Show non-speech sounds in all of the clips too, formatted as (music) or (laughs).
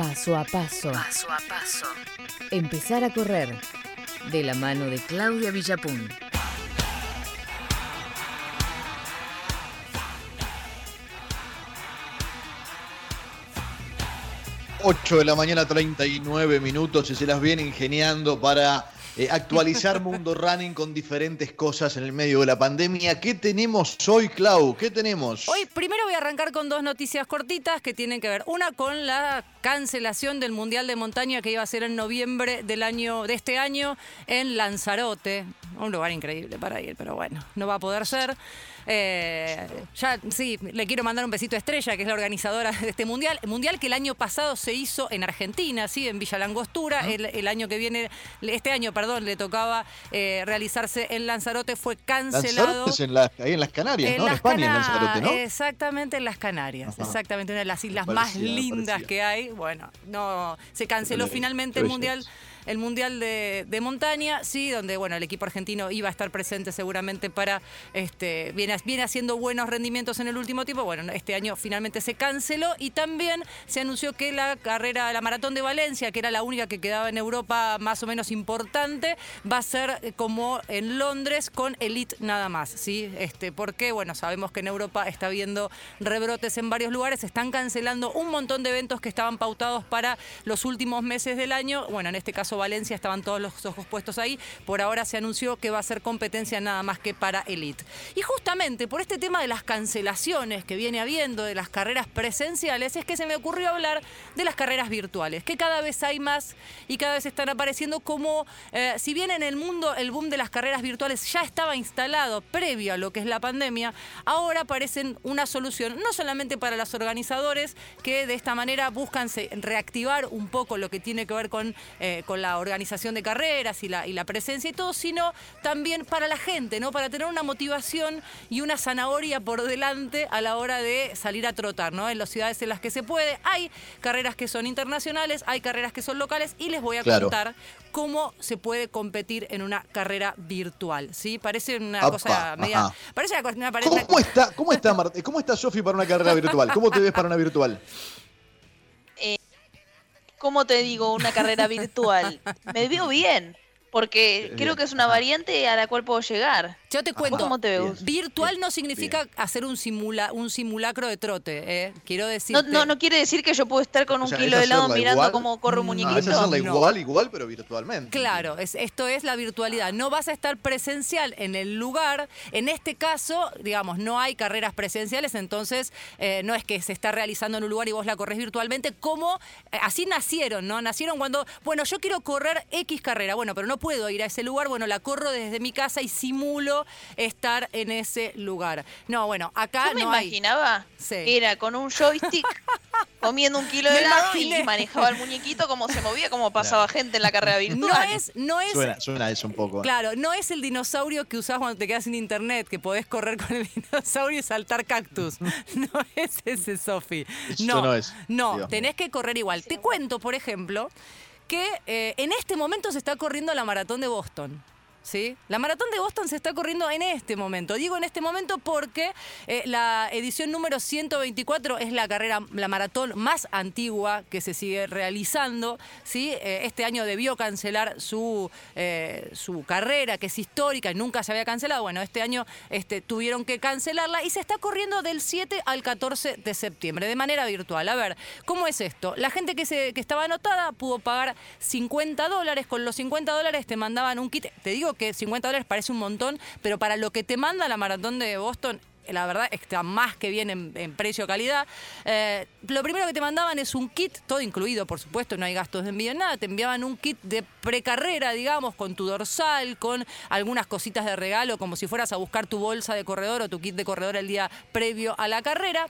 Paso a paso. Paso a paso. Empezar a correr. De la mano de Claudia Villapun. Ocho de la mañana, 39 minutos y se las viene ingeniando para eh, actualizar Mundo Running con diferentes cosas en el medio de la pandemia. ¿Qué tenemos hoy, Clau? ¿Qué tenemos? Hoy primero voy a arrancar con dos noticias cortitas que tienen que ver. Una con la cancelación del Mundial de Montaña que iba a ser en noviembre del año, de este año en Lanzarote. Un lugar increíble para ir, pero bueno, no va a poder ser. Eh, ya, sí, le quiero mandar un besito a Estrella, que es la organizadora de este mundial. Mundial que el año pasado se hizo en Argentina, sí, en Villa Langostura. El, año que viene, este año, perdón, le tocaba eh, realizarse en Lanzarote, fue cancelado. Lanzarote en ahí en las Canarias, ¿no? En España, en Lanzarote, ¿no? Exactamente, en las Canarias. Exactamente, una de las islas más lindas que hay. Bueno, no, se canceló finalmente el mundial el Mundial de, Montaña, sí, donde bueno, el equipo argentino iba a estar presente seguramente para, este, viene, viene haciendo buenos rendimientos en el último tiempo. Bueno, este año finalmente se canceló y también se anunció que la carrera, la maratón de Valencia, que era la única que quedaba en Europa más o menos importante, va a ser eh, como en Londres con Elite nada más, ¿sí? Este, porque, bueno, sabemos que en Europa está habiendo rebrotes en varios lugares, están cancelando un montón de eventos que estaban pautados para los últimos meses del año. Bueno, en este caso Valencia estaban todos los ojos puestos ahí. Por ahora se anunció que va a ser competencia nada más que para Elite. Y justamente por este tema de las cancelaciones que viene habiendo de las carreras presenciales es que se me ocurrió hablar de las carreras virtuales, que cada vez hay más y cada vez están apareciendo como, eh, si bien en el mundo el boom de las carreras virtuales ya estaba instalado previo a lo que es la pandemia, ahora parecen una solución, no solamente para los organizadores, que de esta manera buscan reactivar un poco lo que tiene que ver con, eh, con la organización de carreras y la, y la presencia y todo, sino también para la gente, ¿no? Para tener una motivación y una zanahoria por delante a la hora de salir a trotar, ¿no? En las ciudades en las que se puede. Hay carreras que son internacionales, hay carreras que son locales y les voy a contar cómo se puede competir en una carrera virtual, ¿sí? Parece una cosa media... Parece una, ¿Cómo, está, cómo, está, ¿Cómo está Sofi para una carrera virtual? ¿Cómo te ves para una virtual? ¿Cómo te digo? Una carrera virtual. Me veo bien, porque creo que es una variante a la cual puedo llegar. Yo te cuento. ¿Cómo te? Virtual no significa hacer un, simula, un simulacro de trote, ¿eh? Quiero decir. No, no, quiere decir que yo puedo estar con un kilo de helado mirando cómo corre un muñequito. No, es hacerla igual, igual, pero virtualmente. Claro, es, esto es la virtualidad. No vas a estar presencial en el lugar. En este caso, digamos, no hay carreras presenciales, entonces eh, no es que se está realizando en un lugar y vos la corres virtualmente, como eh, así nacieron, ¿no? Nacieron cuando, bueno, yo quiero correr X carrera, bueno, pero no puedo ir a ese lugar, bueno, la corro desde mi casa y simulo estar en ese lugar. No, bueno, acá Yo me no imaginaba era con un joystick (laughs) comiendo un kilo de helado y manejaba el muñequito como se movía, como pasaba gente en la carrera virtual. No es, no es. Suena, eso un poco. Claro, no es el dinosaurio que usás cuando te quedas sin internet, que podés correr con el (laughs) dinosaurio y saltar cactus. (laughs) No es ese, Sofi. No, no es. No, tenés que correr igual. Te cuento, por ejemplo, que eh, en este momento se está corriendo la maratón de Boston. ¿Sí? La maratón de Boston se está corriendo en este momento. Digo en este momento porque eh, la edición número 124 es la carrera, la maratón más antigua que se sigue realizando, ¿sí? Eh, este año debió cancelar su, eh, su carrera, que es histórica y nunca se había cancelado. Bueno, este año este, tuvieron que cancelarla y se está corriendo del 7 al 14 de septiembre, de manera virtual. A ver, ¿cómo es esto? La gente que, se, que estaba anotada pudo pagar 50 dólares. Con los 50 dólares te mandaban un kit. Te digo que 50 dólares parece un montón, pero para lo que te manda la maratón de Boston la verdad está más que bien en, precio-calidad. Eh, lo primero que te mandaban es un kit, todo incluido, por supuesto, no hay gastos de envío, nada. Te enviaban un kit de precarrera, digamos, con tu dorsal, con algunas cositas de regalo, como si fueras a buscar tu bolsa de corredor o tu kit de corredor el día previo a la carrera.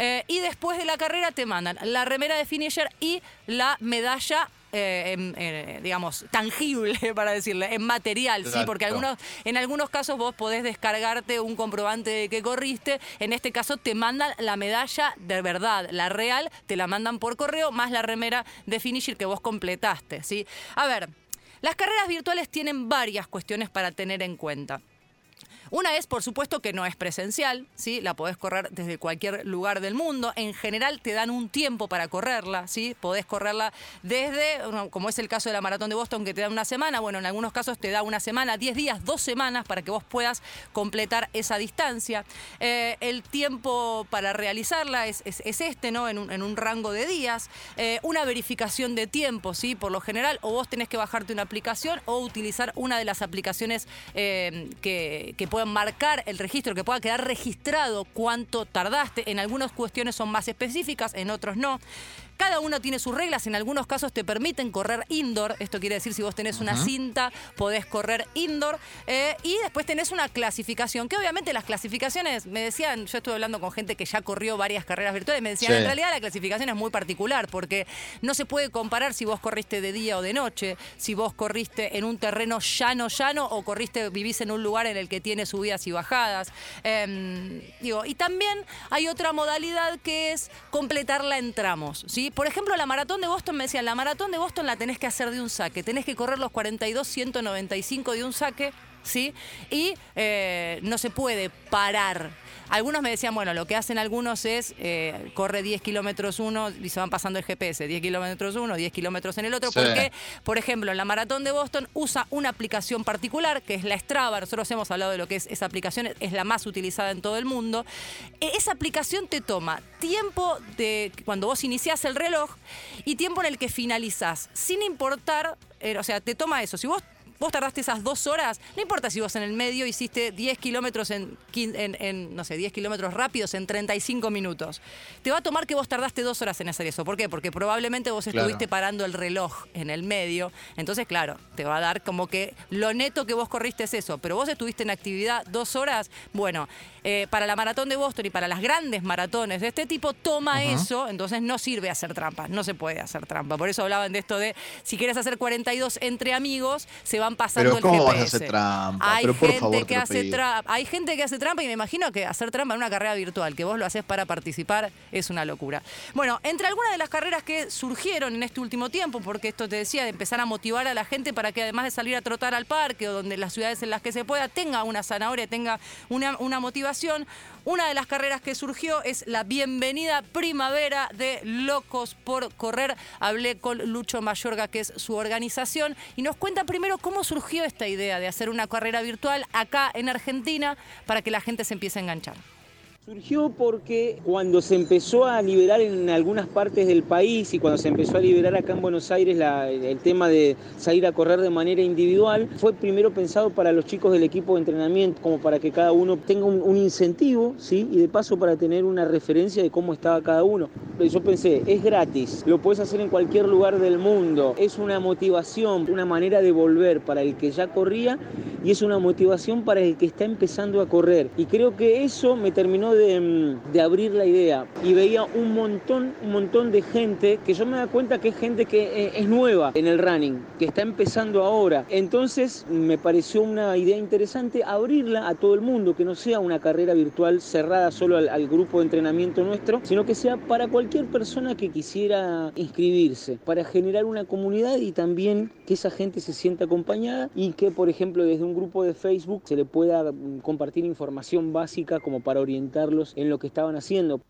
Eh, y después de la carrera te mandan la remera de finisher y la medalla eh, eh, digamos, tangible, (laughs) para decirle, en material, sí, porque algunos, en algunos casos vos podés descargarte un comprobante de que corriste, en este caso te mandan la medalla de verdad, la real, te la mandan por correo, más la remera de finisher que vos completaste, ¿sí? A ver, las carreras virtuales tienen varias cuestiones para tener en cuenta. Una es, por supuesto, que no es presencial, ¿sí? La podés correr desde cualquier lugar del mundo. En general te dan un tiempo para correrla, ¿sí? Podés correrla desde, como es el caso de la maratón de Boston, que te da una semana. Bueno, en algunos casos te da una semana, 10 días, dos semanas para que vos puedas completar esa distancia. Eh, el tiempo para realizarla es, este, ¿no? En un, rango de días. Eh, una verificación de tiempo, ¿sí? Por lo general, o vos tenés que bajarte una aplicación o utilizar una de las aplicaciones eh, que, que marcar el registro, que pueda quedar registrado cuánto tardaste. En algunas cuestiones son más específicas, en otros no. Cada uno tiene sus reglas, en algunos casos te permiten correr indoor, esto quiere decir si vos tenés una cinta, podés correr indoor, eh, y después tenés una clasificación, que obviamente las clasificaciones, me decían, yo estuve hablando con gente que ya corrió varias carreras virtuales, me decían, en realidad la clasificación es muy particular, porque no se puede comparar si vos corriste de día o de noche, si vos corriste en un terreno llano, llano, o corriste, vivís en un lugar en el que tiene subidas y bajadas. Em, digo, y también hay otra modalidad que es completarla en tramos, ¿sí? Por ejemplo, la maratón de Boston me decían, la maratón de Boston la tenés que hacer de un saque, tenés que correr los 42, 195 de un saque, ¿sí? Y eh, no se puede parar algunos me decían, bueno, lo que hacen algunos es eh, corre 10 kilómetros uno y se van pasando el GPS, 10 kilómetros uno, 10 kilómetros en el otro, porque, por ejemplo, en la maratón de Boston usa una aplicación particular, que es la Strava, nosotros hemos hablado de lo que es esa aplicación, es la más utilizada en todo el mundo. E, esa aplicación te toma tiempo de cuando vos iniciás el reloj y tiempo en el que finalizás, sin importar, eh, o sea, te toma eso. Si vos vos tardaste esas dos horas, no importa si vos en el medio hiciste 10 kilómetros en, en, no sé, 10 kilómetros rápidos en 35 minutos. Te va a tomar que vos tardaste dos horas en hacer eso. ¿Por qué? Porque probablemente vos estuviste parando el reloj en el medio. Entonces, claro, te va a dar como que lo neto que vos corriste es eso. Pero vos estuviste en actividad dos horas. Bueno, eh, para la maratón de Boston y para las grandes maratones de este tipo, toma eso. Entonces no sirve hacer trampa. No se puede hacer trampa. Por eso hablaban de esto de si quieres hacer 42 entre amigos, se va pasando pero ¿cómo Vas a hacer trampa? Hay gente que hace trampa. Hay gente que hace trampa y me imagino que hacer trampa en una carrera virtual, que vos lo haces para participar, es una locura. Bueno, entre algunas de las carreras que surgieron en este último tiempo, porque esto te decía, de empezar a motivar a la gente para que además de salir a trotar al parque o donde las ciudades en las que se pueda, tenga una zanahoria, tenga una, una motivación. Una de las carreras que surgió es la bienvenida primavera de Locos por Correr. Hablé con Lucho Mayorga, que es su organización, y nos cuenta primero cómo surgió esta idea de hacer una carrera virtual acá en Argentina para que la gente se empiece a enganchar. Surgió porque cuando se empezó a liberar en algunas partes del país y cuando se empezó a liberar acá en Buenos Aires el tema de salir a correr de manera individual, fue primero pensado para los chicos del equipo de entrenamiento, como para que cada uno tenga un, incentivo, ¿sí? Y de paso para tener una referencia de cómo estaba cada uno. Yo pensé, es gratis, lo puedes hacer en cualquier lugar del mundo, es una motivación, una manera de volver para el que ya corría y es una motivación para el que está empezando a correr. Y creo que eso me terminó de, abrir la idea y veía un montón, un montón de gente que yo me da cuenta que es gente que eh, es nueva en el running, que está empezando ahora. Entonces me pareció una idea interesante abrirla a todo el mundo, que no sea una carrera virtual cerrada solo al, al grupo de entrenamiento nuestro, sino que sea para cualquier persona que quisiera inscribirse, para generar una comunidad y también que esa gente se sienta acompañada y que, por ejemplo, desde un grupo de Facebook se le pueda mm, compartir información básica como para orientar en lo que estaban haciendo.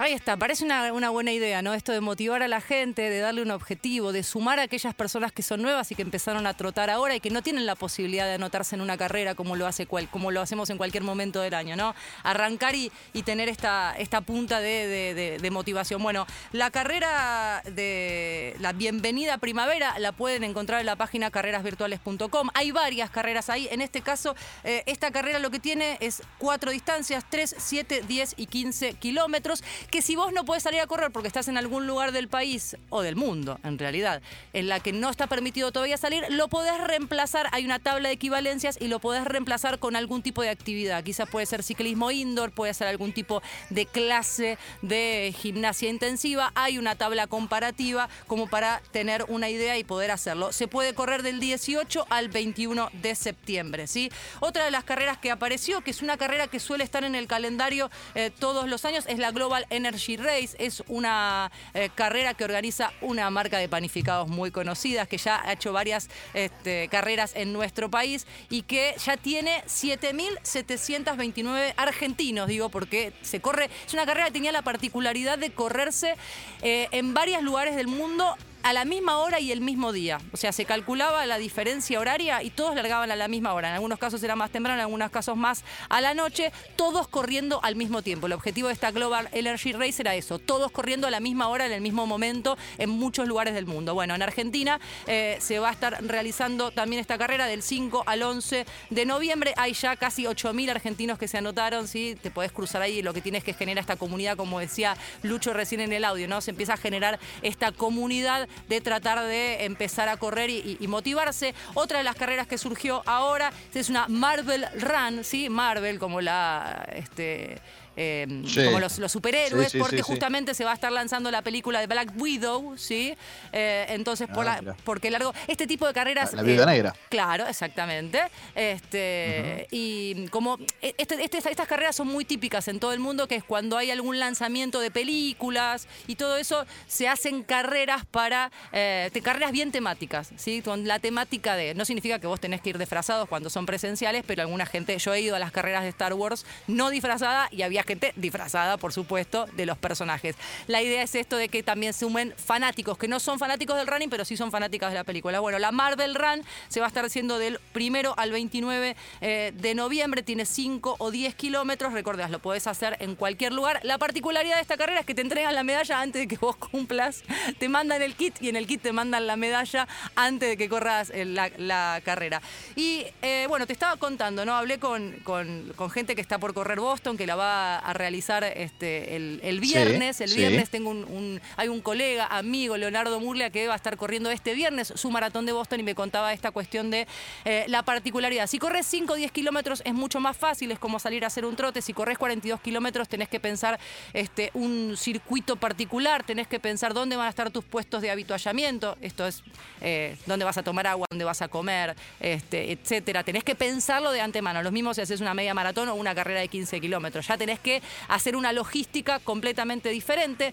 Ahí está, parece una, buena idea, ¿no? Esto de motivar a la gente, de darle un objetivo, de sumar a aquellas personas que son nuevas y que empezaron a trotar ahora y que no tienen la posibilidad de anotarse en una carrera como lo hace cual, como lo hacemos en cualquier momento del año, ¿no? Arrancar y, tener esta, esta punta de, motivación. Bueno, la carrera de la bienvenida primavera la pueden encontrar en la página carrerasvirtuales.com. Hay varias carreras ahí. En este caso, eh, esta carrera lo que tiene es cuatro distancias, 3, 7, 10 y 15 kilómetros que si vos no puedes salir a correr porque estás en algún lugar del país o del mundo, en realidad, en la que no está permitido todavía salir, lo podés reemplazar, hay una tabla de equivalencias y lo podés reemplazar con algún tipo de actividad. Quizás puede ser ciclismo indoor, puede ser algún tipo de clase de gimnasia intensiva, hay una tabla comparativa como para tener una idea y poder hacerlo. Se puede correr del 18 al 21 de septiembre, ¿sí? Otra de las carreras que apareció, que es una carrera que suele estar en el calendario eh, todos los años, es la Global Energy Race. Es una eh, carrera que organiza una marca de panificados muy conocida, que ya ha hecho varias este, carreras en nuestro país y que ya tiene 7.729 argentinos, digo, porque se corre. Es una carrera que tenía la particularidad de correrse eh, en varios lugares del mundo a la misma hora y el mismo día. O sea, se calculaba la diferencia horaria y todos largaban a la misma hora. En algunos casos era más temprano, en algunos casos más a la noche, todos corriendo al mismo tiempo. El objetivo de esta Global Energy Race era eso, todos corriendo a la misma hora, en el mismo momento, en muchos lugares del mundo. Bueno, en Argentina eh, se va a estar realizando también esta carrera del 5 al 11 de noviembre. Hay ya casi 8.000 argentinos que se anotaron, ¿sí? Te podés cruzar ahí, lo que tienes que generar esta comunidad, como decía Lucho recién en el audio, ¿no? Se empieza a generar esta comunidad de tratar de empezar a correr y, motivarse. Otra de las carreras que surgió ahora es una Marvel Run, ¿sí? Marvel como la... Este, Em, como los, superhéroes, porque justamente se va a estar lanzando la película de Black Widow, ¿sí? Eh, entonces, por ah, porque largo. Este tipo de carreras. La, vida eh, negra. Claro, exactamente. Este, Y como e, este, este, estas carreras son muy típicas en todo el mundo, que es cuando hay algún lanzamiento de películas y todo eso, se hacen carreras para. Eh, carreras bien temáticas, ¿sí? Con la temática de. No significa que vos tenés que ir disfrazados cuando son presenciales, pero alguna gente. Yo he ido a las carreras de Star Wars no disfrazada y había gente disfrazada, por supuesto, de los personajes. La idea es esto de que también sumen fanáticos, que no son fanáticos del running, pero sí son fanáticas de la película. Bueno, la Marvel Run se va a estar haciendo del primero al 29 eh, de noviembre, tiene 5 o 10 kilómetros, recordás, lo podés hacer en cualquier lugar. La particularidad de esta carrera es que te entregan la medalla antes de que vos cumplas, te mandan el kit y en el kit te mandan la medalla antes de que corras eh, la, carrera. Y eh, bueno, te estaba contando, ¿no? Hablé con, con, con gente que está por correr Boston, que la va a realizar este, el, viernes. el viernes tengo un, hay un colega, amigo, Leonardo Murlia, que va a estar corriendo este viernes su maratón de Boston y me contaba esta cuestión de eh, la particularidad. Si corres 5 o 10 kilómetros es mucho más fácil, es como salir a hacer un trote. Si corres 42 kilómetros tenés que pensar este, un circuito particular, tenés que pensar dónde van a estar tus puestos de habituallamiento. Esto es eh, dónde vas a tomar agua, dónde vas a comer, este, etcétera. Tenés que pensarlo de antemano. Lo mismo si haces una media maratón o una carrera de 15 kilómetros. Ya tenés que hacer una logística completamente diferente.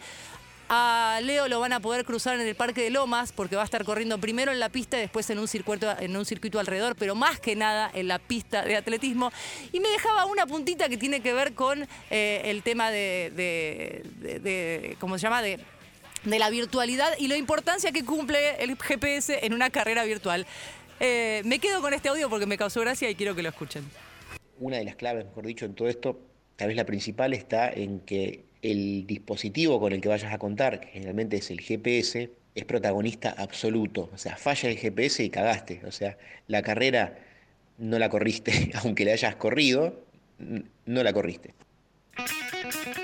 A Leo lo van a poder cruzar en el Parque de Lomas porque va a estar corriendo primero en la pista y después en un circuito, en un circuito alrededor, pero más que nada en la pista de atletismo. Y me dejaba una puntita que tiene que ver con eh, el tema de, ¿cómo se llama? De, de la virtualidad y la importancia que cumple el GPS en una carrera virtual. Eh, me quedo con este audio porque me causó gracia y quiero que lo escuchen. Una de las claves, mejor dicho, en todo esto Tal vez la principal está en que el dispositivo con el que vayas a contar, que generalmente es el GPS, es protagonista absoluto. O sea, falla el GPS y cagaste. O sea, la carrera no la corriste, (laughs) aunque la hayas corrido, no la corriste.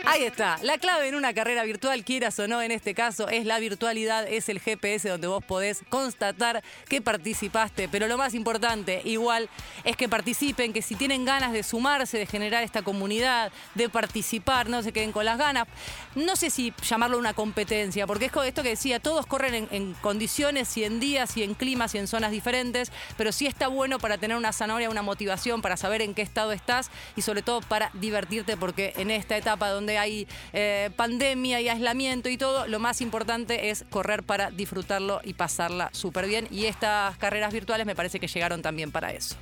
Ahí está. La clave en una carrera virtual, quieras o no, en este caso, es la virtualidad, es el GPS donde vos podés constatar que participaste. Pero lo más importante, igual, es que participen, que si tienen ganas de sumarse, de generar esta comunidad, de participar, no se queden con las ganas. No sé si llamarlo una competencia, porque es esto que decía, todos corren en, condiciones y en días y en climas y en zonas diferentes, pero sí está bueno para tener una zanahoria, una motivación, para saber en qué estado estás y sobre todo para divertirte, porque en esta etapa donde hay eh, pandemia y aislamiento y todo, lo más importante es correr para disfrutarlo y pasarla súper bien. Y estas carreras virtuales me parece que llegaron también para eso.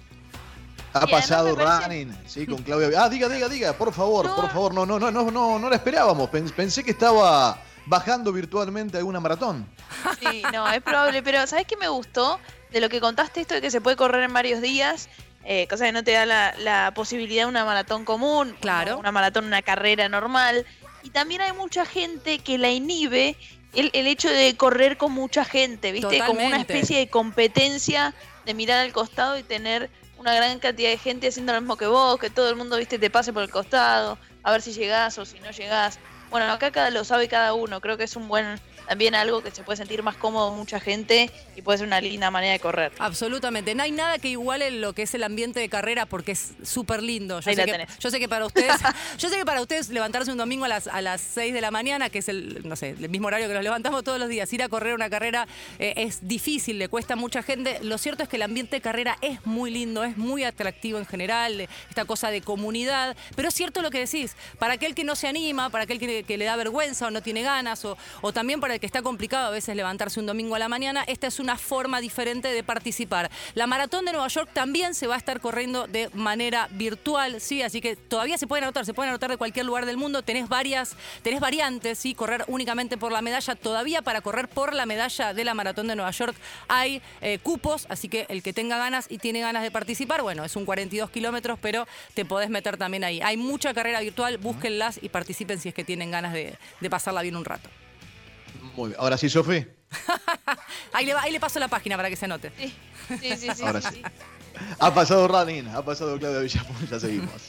Ha pasado running, sí, con Claudia. Ah, diga, diga, diga, por favor, por favor, no, no, no, no, no, no la esperábamos. Pensé que estaba bajando virtualmente alguna maratón. Sí, no, es probable, pero ¿sabes qué me gustó? De lo que contaste esto de que se puede correr en varios días eh, cosa que no te da la, posibilidad de una maratón común, claro. una maratón, una carrera normal. Y también hay mucha gente que la inhibe el, hecho de correr con mucha gente, ¿viste? Como una especie de competencia de mirar al costado y tener una gran cantidad de gente haciendo lo mismo que vos, que todo el mundo, ¿viste? Te pase por el costado, a ver si llegás o si no llegás. Bueno, acá cada, lo sabe cada uno, creo que es un buen también algo que se puede sentir más cómodo mucha gente y puede ser una linda manera de correr. Absolutamente. No hay nada que iguale lo que es el ambiente de carrera porque es súper lindo. Yo, sé que, yo sé que para ustedes, (laughs) yo sé que para ustedes levantarse un domingo a las, a las 6 de la mañana, que es el, no sé, el mismo horario que nos levantamos todos los días, ir a correr una carrera eh, es difícil, le cuesta a mucha gente. Lo cierto es que el ambiente de carrera es muy lindo, es muy atractivo en general, esta cosa de comunidad. Pero es cierto lo que decís, para aquel que no se anima, para aquel que que, le da vergüenza o no tiene ganas, o, o también para el que está complicado a veces levantarse un domingo a la mañana, esta es una forma diferente de participar. La maratón de Nueva York también se va a estar corriendo de manera virtual, sí, así que todavía se pueden anotar, se pueden anotar de cualquier lugar del mundo, tenés varias, tenés variantes, sí, correr únicamente por la medalla, todavía para correr por la medalla de la maratón de Nueva York hay eh, cupos, así que el que tenga ganas y tiene ganas de participar, bueno, es un 42 kilómetros, pero te podés meter también ahí. Hay mucha carrera virtual, búsquenlas y participen si es que tienen ganas de, pasarla bien un rato. Muy bien. Ahora sí, Sofi. (laughs) ahí, le, ahí le paso la página para que se anote. Sí, sí, sí. Ahora sí. Ha pasado Ranin, ha pasado Claudia Villapun, ya seguimos.